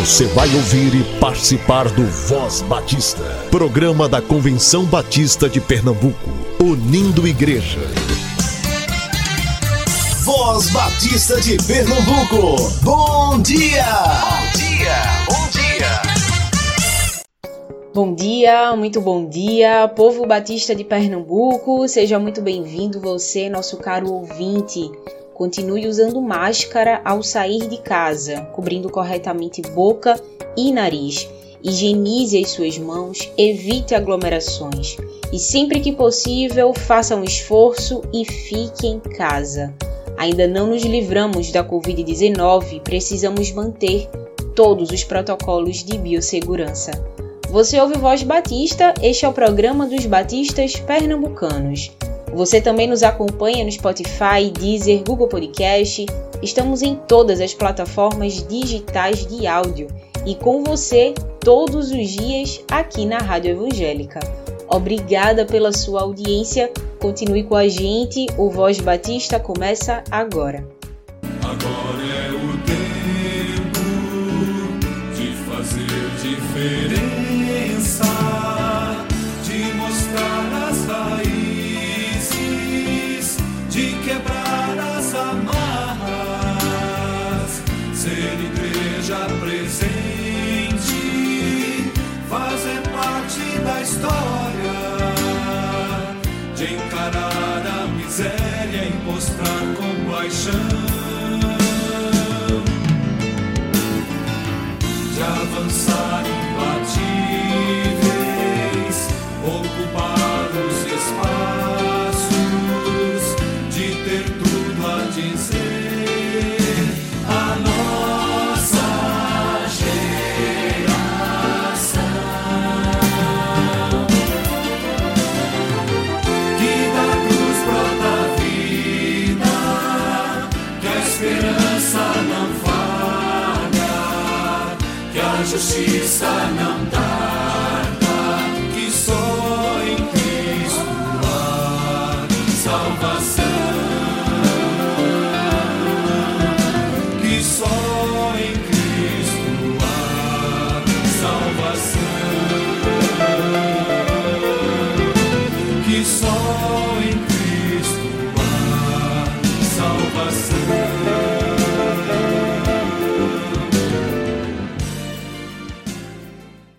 Você vai ouvir e participar do Voz Batista, programa da Convenção Batista de Pernambuco, unindo igreja. Voz Batista de Pernambuco, bom dia! Bom dia, bom dia! Bom dia, muito bom dia, povo batista de Pernambuco, seja muito bem-vindo você, nosso caro ouvinte. Continue usando máscara ao sair de casa, cobrindo corretamente boca e nariz. Higienize as suas mãos, evite aglomerações e sempre que possível faça um esforço e fique em casa. Ainda não nos livramos da Covid-19, precisamos manter todos os protocolos de biossegurança. Você ouve Voz Batista, este é o programa dos Batistas Pernambucanos. Você também nos acompanha no Spotify, Deezer, Google Podcast. Estamos em todas as plataformas digitais de áudio e com você todos os dias aqui na Rádio Evangélica. Obrigada pela sua audiência. Continue com a gente. O Voz Batista começa agora. Agora ćeš i sa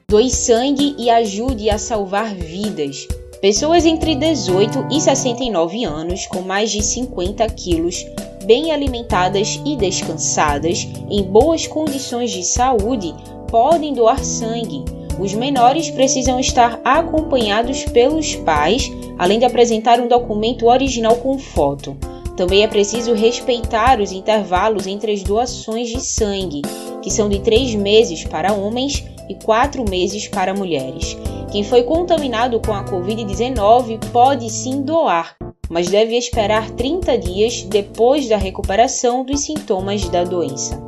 Doe sangue e ajude a salvar vidas. Pessoas entre 18 e 69 anos, com mais de 50 quilos, bem alimentadas e descansadas, em boas condições de saúde, podem doar sangue. Os menores precisam estar acompanhados pelos pais, além de apresentar um documento original com foto. Também é preciso respeitar os intervalos entre as doações de sangue, que são de 3 meses para homens e 4 meses para mulheres. Quem foi contaminado com a Covid-19 pode sim doar, mas deve esperar 30 dias depois da recuperação dos sintomas da doença.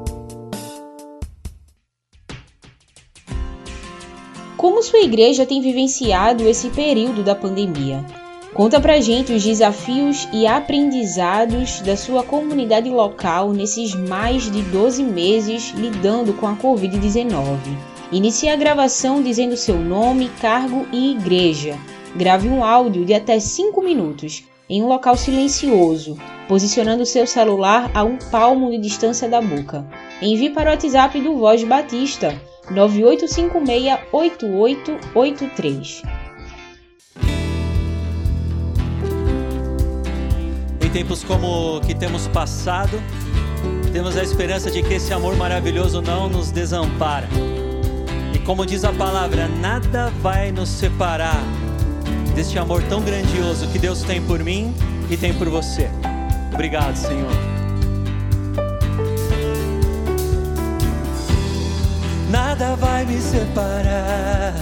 Como sua igreja tem vivenciado esse período da pandemia? Conta pra gente os desafios e aprendizados da sua comunidade local nesses mais de 12 meses lidando com a Covid-19. Inicie a gravação dizendo seu nome, cargo e igreja. Grave um áudio de até 5 minutos em um local silencioso, posicionando seu celular a um palmo de distância da boca. Envie para o WhatsApp do Voz Batista 98568883. Em tempos como que temos passado, temos a esperança de que esse amor maravilhoso não nos desampara. Como diz a palavra, nada vai nos separar deste amor tão grandioso que Deus tem por mim e tem por você. Obrigado, Senhor. Nada vai me separar,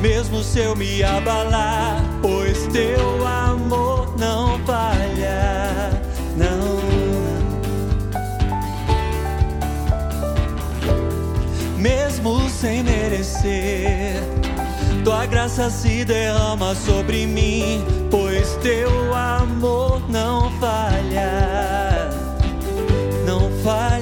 mesmo se eu me abalar, pois teu amor não falha, graça se derrama sobre mim, pois teu amor não falha, não falha.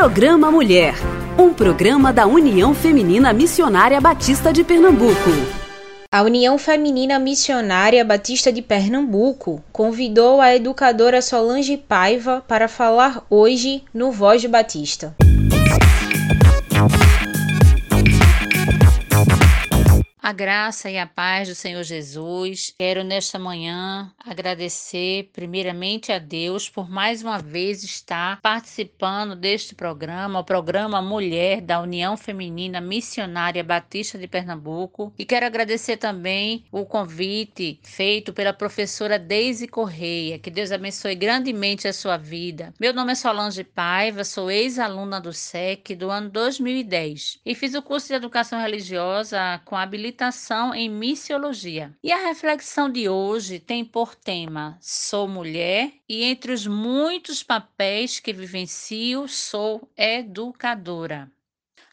Programa Mulher, um programa da União Feminina Missionária Batista de Pernambuco. A União Feminina Missionária Batista de Pernambuco convidou a educadora Solange Paiva para falar hoje no Voz de Batista. A graça e a paz do Senhor Jesus. Quero nesta manhã agradecer primeiramente a Deus por mais uma vez estar participando deste programa, o programa Mulher da União Feminina Missionária Batista de Pernambuco. E quero agradecer também o convite feito pela professora Deise Correia. Que Deus abençoe grandemente a sua vida. Meu nome é Solange Paiva, sou ex-aluna do SEC do ano 2010 e fiz o curso de Educação Religiosa com habilitação em Missiologia. E a reflexão de hoje tem por tema Sou mulher e entre os muitos papéis que vivencio, sou educadora.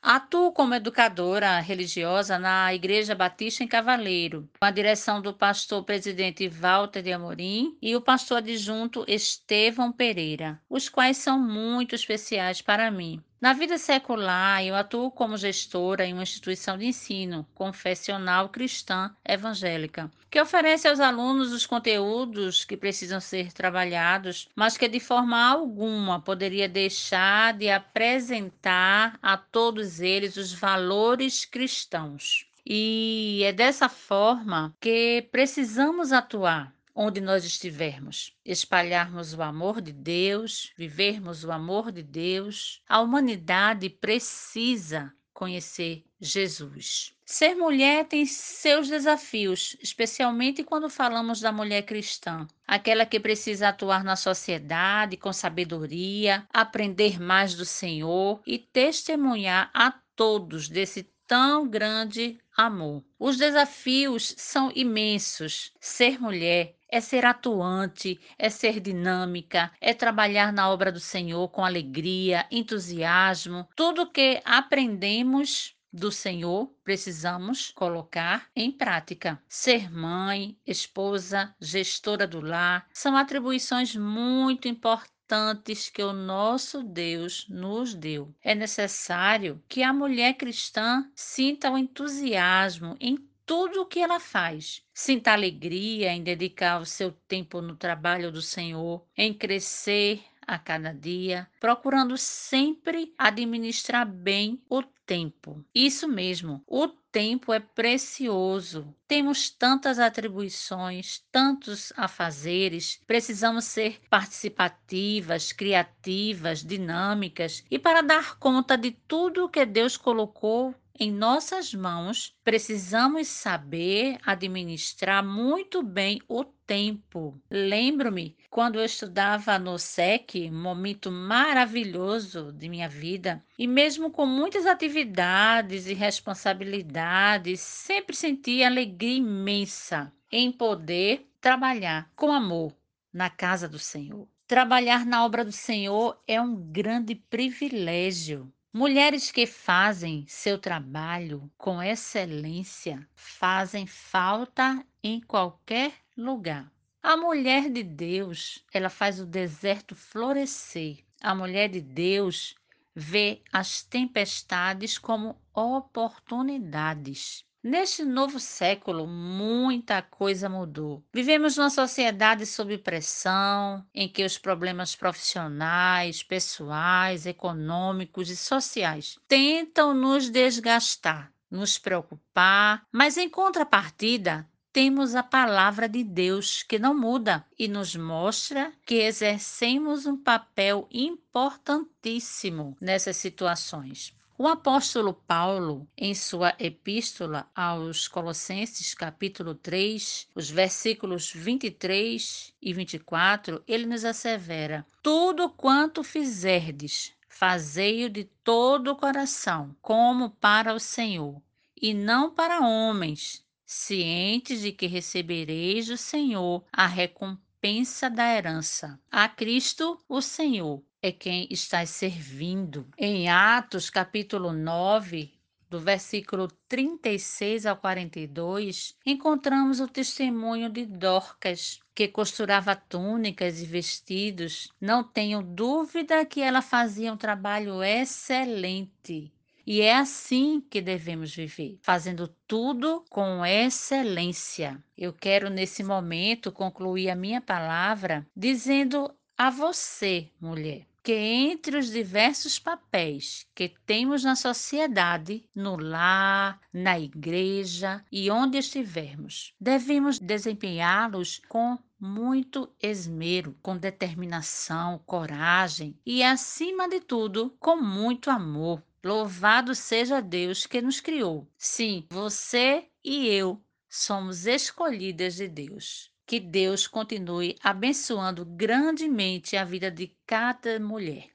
Atuo como educadora religiosa na Igreja Batista em Cavaleiro, com a direção do pastor presidente Walter de Amorim e o pastor adjunto Estevão Pereira, os quais são muito especiais para mim. Na vida secular, eu atuo como gestora em uma instituição de ensino confessional cristã evangélica, que oferece aos alunos os conteúdos que precisam ser trabalhados, mas que de forma alguma poderia deixar de apresentar a todos eles os valores cristãos. E é dessa forma que precisamos atuar onde nós estivermos, espalharmos o amor de Deus, vivermos o amor de Deus. A humanidade precisa conhecer Jesus. Ser mulher tem seus desafios, especialmente quando falamos da mulher cristã, aquela que precisa atuar na sociedade com sabedoria, aprender mais do Senhor e testemunhar a todos desse tão grande amor. Os desafios são imensos. Ser mulher é ser atuante, é ser dinâmica, é trabalhar na obra do Senhor com alegria, entusiasmo. Tudo que aprendemos do Senhor precisamos colocar em prática. Ser mãe, esposa, gestora do lar são atribuições muito importantes importantes que o nosso Deus nos deu. É necessário que a mulher cristã sinta o entusiasmo em tudo o que ela faz. Sinta alegria em dedicar o seu tempo no trabalho do Senhor, em crescer a cada dia, procurando sempre administrar bem o tempo. Isso mesmo, o tempo é precioso. Temos tantas atribuições, tantos afazeres, precisamos ser participativas, criativas, dinâmicas e para dar conta de tudo que Deus colocou em nossas mãos, precisamos saber administrar muito bem o tempo. Lembro-me quando eu estudava no SEC, momento maravilhoso de minha vida, e mesmo com muitas atividades e responsabilidades, sempre senti alegria imensa em poder trabalhar com amor na casa do Senhor. Trabalhar na obra do Senhor é um grande privilégio. Mulheres que fazem seu trabalho com excelência fazem falta em qualquer lugar. A mulher de Deus, ela faz o deserto florescer. A mulher de Deus vê as tempestades como oportunidades. Neste novo século, muita coisa mudou. Vivemos numa sociedade sob pressão, em que os problemas profissionais, pessoais, econômicos e sociais tentam nos desgastar, nos preocupar, mas em contrapartida, temos a palavra de Deus que não muda e nos mostra que exercemos um papel importantíssimo nessas situações. O apóstolo Paulo, em sua epístola aos Colossenses, capítulo 3, os versículos 23 e 24, ele nos assevera: Tudo quanto fizerdes, fazei-o de todo o coração, como para o Senhor, e não para homens, cientes de que recebereis do Senhor a recompensa da herança. A Cristo, o Senhor, é quem está servindo. Em Atos, capítulo 9, do versículo 36 ao 42, encontramos o testemunho de Dorcas, que costurava túnicas e vestidos. Não tenho dúvida que ela fazia um trabalho excelente. E é assim que devemos viver, fazendo tudo com excelência. Eu quero, nesse momento, concluir a minha palavra dizendo a você, mulher, que entre os diversos papéis que temos na sociedade, no lar, na igreja e onde estivermos, devemos desempenhá-los com muito esmero, com determinação, coragem e, acima de tudo, com muito amor. Louvado seja Deus que nos criou. Sim, você e eu somos escolhidas de Deus. Que Deus continue abençoando grandemente a vida de cada mulher.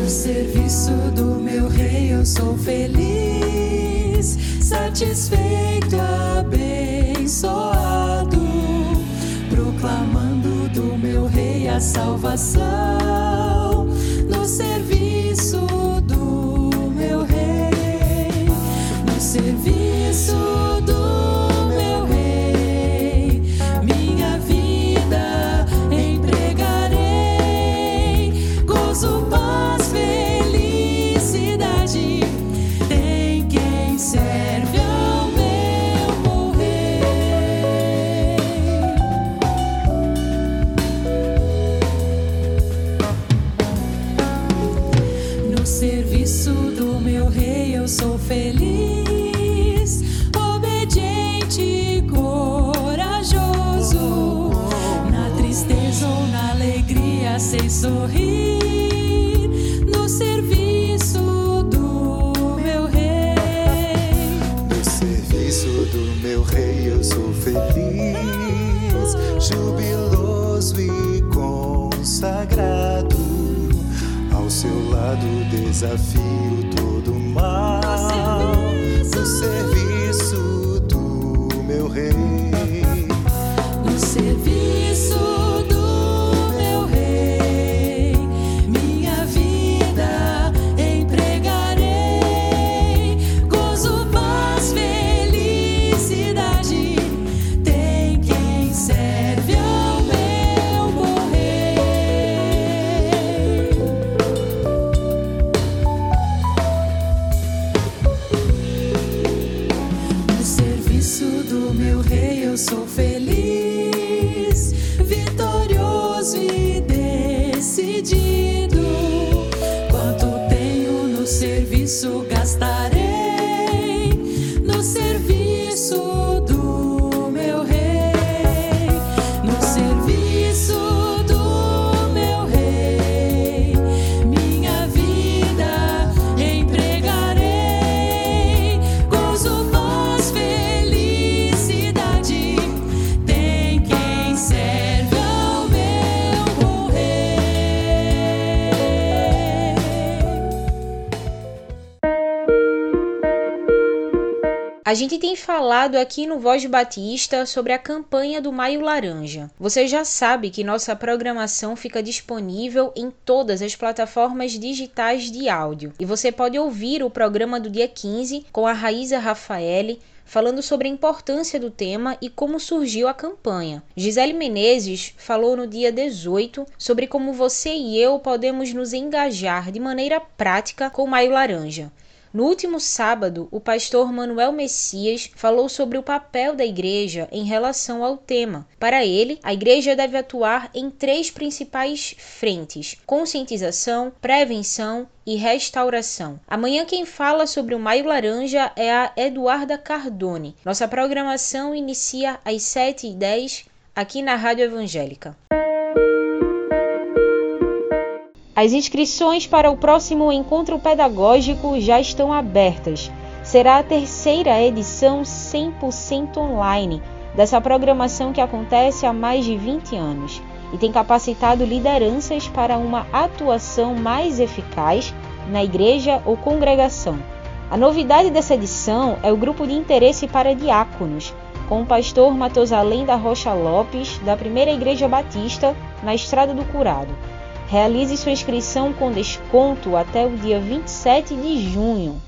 No serviço do meu rei eu sou feliz, satisfeito, abençoado a salvação. No serviço todo A gente tem falado aqui no Voz Batista sobre a campanha do Maio Laranja. Você já sabe que nossa programação fica disponível em todas as plataformas digitais de áudio. E você pode ouvir o programa do dia 15 com a Raíza Rafaele falando sobre a importância do tema e como surgiu a campanha. Gisele Menezes falou no dia 18 sobre como você e eu podemos nos engajar de maneira prática com o Maio Laranja. No último sábado, o pastor Manuel Messias falou sobre o papel da igreja em relação ao tema. Para ele, a igreja deve atuar em três principais frentes: conscientização, prevenção e restauração. Amanhã quem fala sobre o Maio Laranja é a Eduarda Cardone. Nossa programação inicia às 7h10 aqui na Rádio Evangélica. As inscrições para o próximo encontro pedagógico já estão abertas. Será a terceira edição 100% online dessa programação que acontece há mais de 20 anos e tem capacitado lideranças para uma atuação mais eficaz na igreja ou congregação. A novidade dessa edição é o grupo de interesse para diáconos, com o pastor Matosalém da Rocha Lopes, da Primeira Igreja Batista, na Estrada do Curado. Realize sua inscrição com desconto até o dia 27 de junho.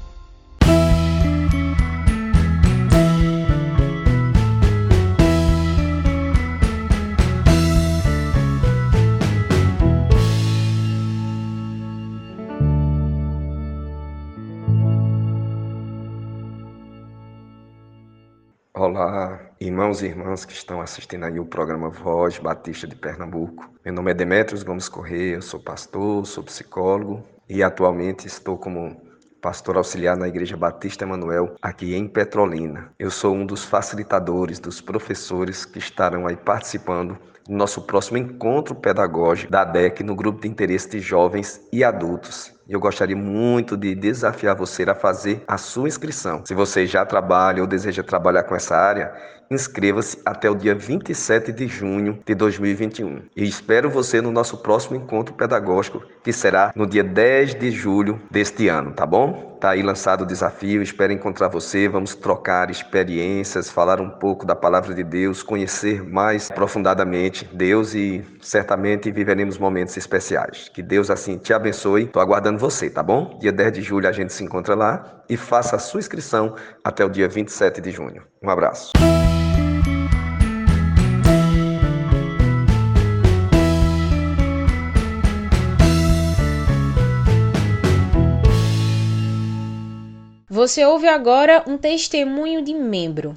Olá, irmãos e irmãs que estão assistindo aí o programa Voz Batista de Pernambuco. Meu nome é Demetrios Gomes Corrêa, eu sou pastor, sou psicólogo e atualmente estou como pastor auxiliar na Igreja Batista Emanuel, aqui em Petrolina. Eu sou um dos facilitadores, dos professores que estarão aí participando do nosso próximo encontro pedagógico da DEC no grupo de interesse de jovens e adultos. Eu gostaria muito de desafiar você a fazer a sua inscrição. Se você já trabalha ou deseja trabalhar com essa área, inscreva-se até o dia 27 de junho de 2021. E espero você no nosso próximo encontro pedagógico, que será no dia 10 de julho deste ano, tá bom? Tá aí lançado o desafio, espero encontrar você, vamos trocar experiências, falar um pouco da palavra de Deus, conhecer mais aprofundadamente Deus e certamente viveremos momentos especiais. Que Deus assim te abençoe. Tô aguardando você, tá bom? Dia 10 de julho a gente se encontra lá e faça a sua inscrição até o dia 27 de junho. Um abraço. Você ouve agora um testemunho de membro.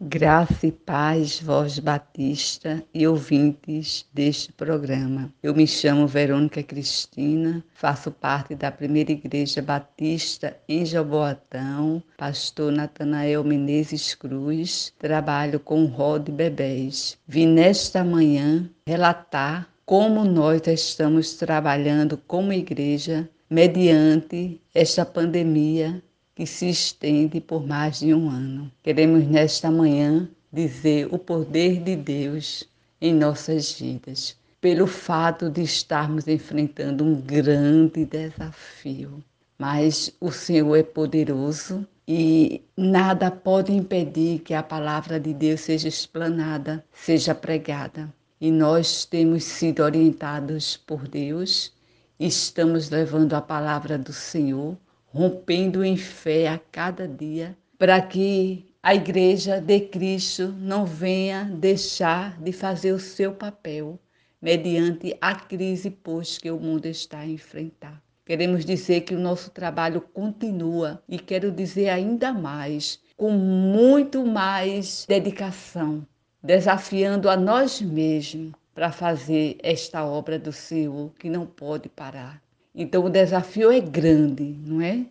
Graça e paz, voz batista e ouvintes deste programa. Eu me chamo Verônica Cristina, faço parte da primeira igreja batista em Jaboatão, pastor Natanael Menezes Cruz, trabalho com rol de bebês. Vim nesta manhã relatar como nós estamos trabalhando como igreja mediante esta pandemia que se estende por mais de um ano. Queremos nesta manhã dizer o poder de Deus em nossas vidas, pelo fato de estarmos enfrentando um grande desafio. Mas o Senhor é poderoso e nada pode impedir que a palavra de Deus seja explanada, seja pregada. E nós temos sido orientados por Deus, estamos levando a palavra do Senhor rompendo em fé a cada dia, para que a Igreja de Cristo não venha deixar de fazer o seu papel mediante a crise pois que o mundo está a enfrentar. Queremos dizer que o nosso trabalho continua e quero dizer ainda mais, com muito mais dedicação, desafiando a nós mesmos para fazer esta obra do Senhor que não pode parar. Então o desafio é grande, não é?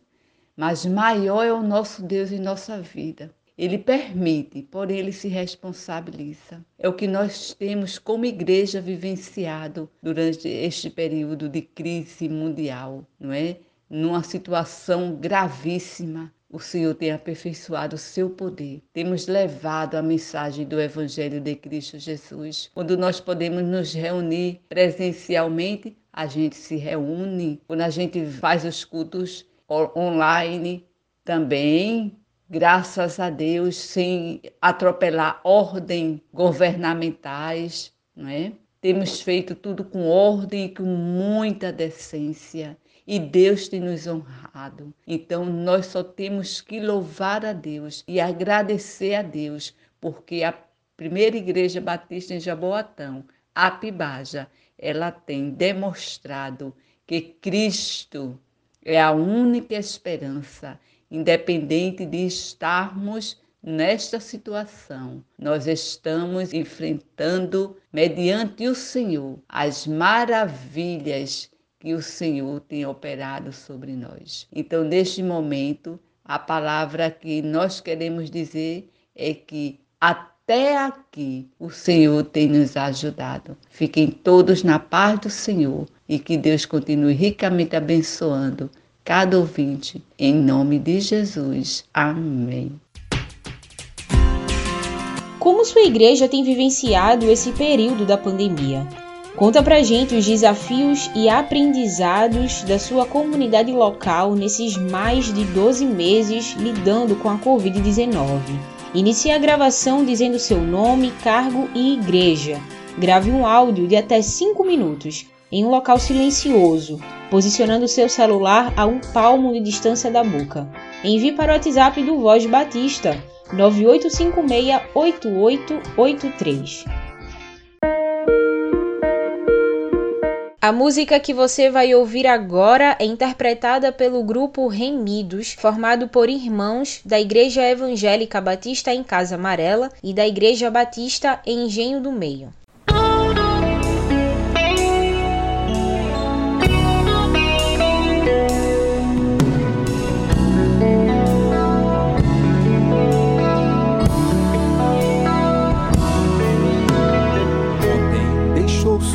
Mas maior é o nosso Deus em nossa vida. Ele permite, porém ele se responsabiliza. É o que nós temos como igreja vivenciado durante este período de crise mundial, não é? Numa situação gravíssima, o Senhor tem aperfeiçoado o seu poder. Temos levado a mensagem do Evangelho de Cristo Jesus, quando nós podemos nos reunir presencialmente a gente se reúne, quando a gente faz os cultos online também, graças a Deus, sem atropelar ordem governamentais, não é? Temos feito tudo com ordem e com muita decência. E Deus tem nos honrado. Então nós só temos que louvar a Deus e agradecer a Deus, porque a primeira igreja batista em Jaboatão, a Pibaja, ela tem demonstrado que Cristo é a única esperança, independente de estarmos nesta situação. Nós estamos enfrentando, mediante o Senhor, as maravilhas que o Senhor tem operado sobre nós. Então, neste momento, a palavra que nós queremos dizer é que até aqui o Senhor tem nos ajudado. Fiquem todos na paz do Senhor e que Deus continue ricamente abençoando cada ouvinte. Em nome de Jesus. Amém. Como sua igreja tem vivenciado esse período da pandemia? Conta pra gente os desafios e aprendizados da sua comunidade local nesses mais de 12 meses lidando com a Covid-19. Inicie a gravação dizendo seu nome, cargo e igreja. Grave um áudio de até 5 minutos em um local silencioso, posicionando seu celular a um palmo de distância da boca. Envie para o WhatsApp do Voz Batista 98568883. A música que você vai ouvir agora é interpretada pelo grupo Remidos, formado por irmãos da Igreja Evangélica Batista em Casa Amarela e da Igreja Batista em Engenho do Meio.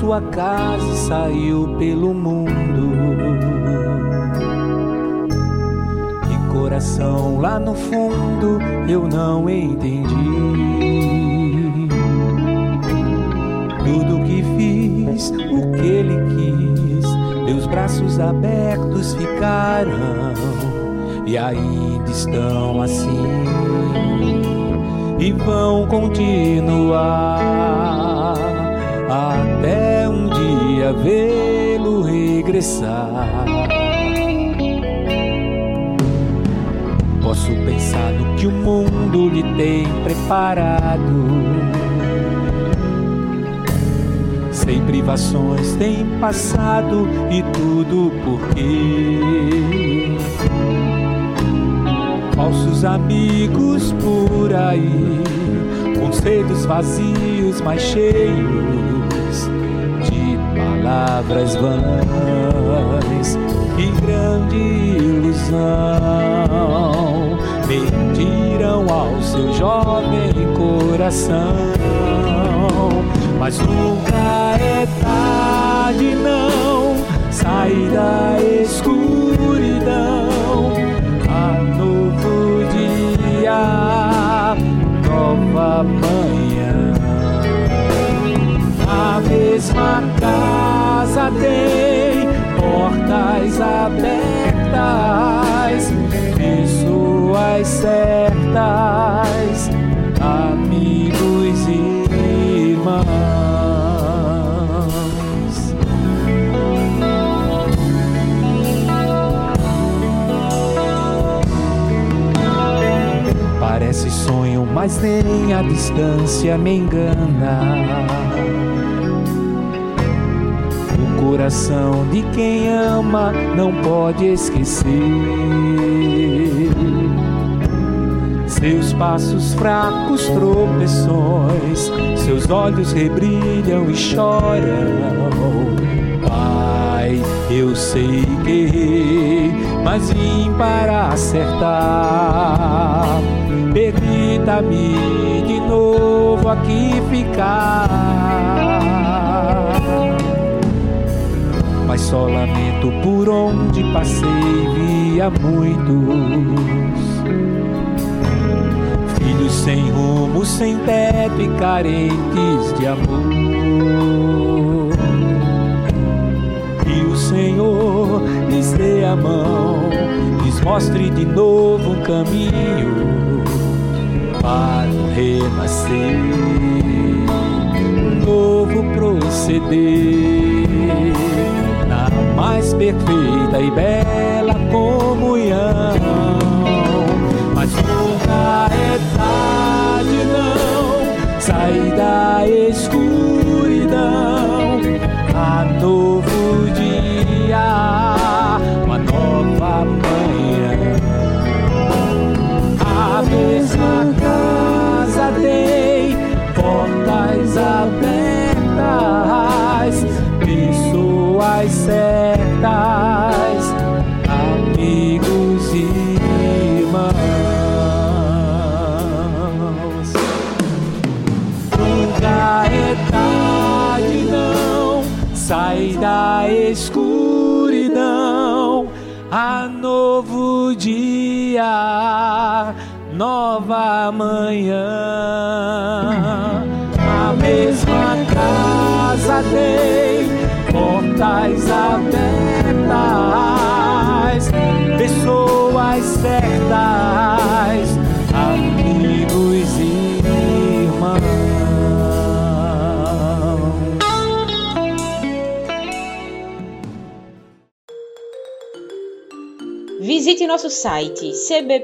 Sua casa e saiu pelo mundo. E coração lá no fundo eu não entendi. Tudo que fiz, o que ele quis, meus braços abertos ficaram e ainda estão assim e vão continuar até vê-lo regressar. Posso pensar no que o mundo lhe tem preparado. Sem privações tem passado e tudo porque falsos amigos por aí conceitos vazios, mas cheios palavras vãs e grande ilusão mentiram ao seu jovem coração. Mas nunca é tarde, não sair da escuridão a novo dia, nova manhã. Mesma casa tem portas abertas, pessoas certas, amigos e irmãos. Parece sonho, mas nem a distância me engana. Coração de quem ama não pode esquecer. Seus passos fracos, tropeções, seus olhos rebrilham e choram. Pai, eu sei que errei, mas vim para acertar. Permita-me de novo aqui ficar. Mas só lamento por onde passei, via muitos. Filhos sem rumo, sem teto e carentes de amor. E o Senhor lhes dê a mão, lhes mostre de novo um caminho para o renascer, um novo proceder mais perfeita e bela comunhão. Mas nunca é tarde, não, sair da escuridão a novo dia, uma nova manhã. Certas, amigos e irmãos. Nunca é tarde, não, sai da escuridão a novo dia, nova manhã. A mesma casa tem portas abertas, pessoas certas, amigos e irmãos. Visite nosso site cbpe.org.br.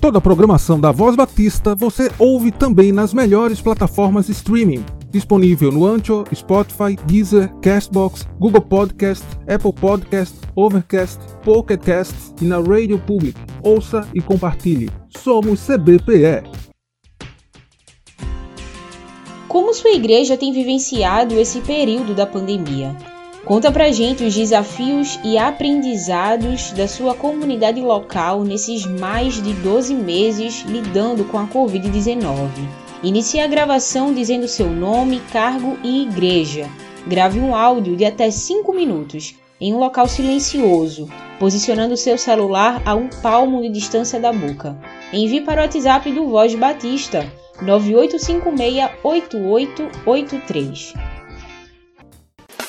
Toda a programação da Voz Batista você ouve também nas melhores plataformas streaming. Disponível no Anchor, Spotify, Deezer, Castbox, Google Podcast, Apple Podcast, Overcast, Pocket Cast e na Radio Public. Ouça e compartilhe. Somos CBPE. Como sua igreja tem vivenciado esse período da pandemia? Conta pra gente os desafios e aprendizados da sua comunidade local nesses mais de 12 meses lidando com a Covid-19. Inicie a gravação dizendo seu nome, cargo e igreja. Grave um áudio de até 5 minutos em um local silencioso, posicionando seu celular a um palmo de distância da boca. Envie para o WhatsApp do Voz Batista 98568883.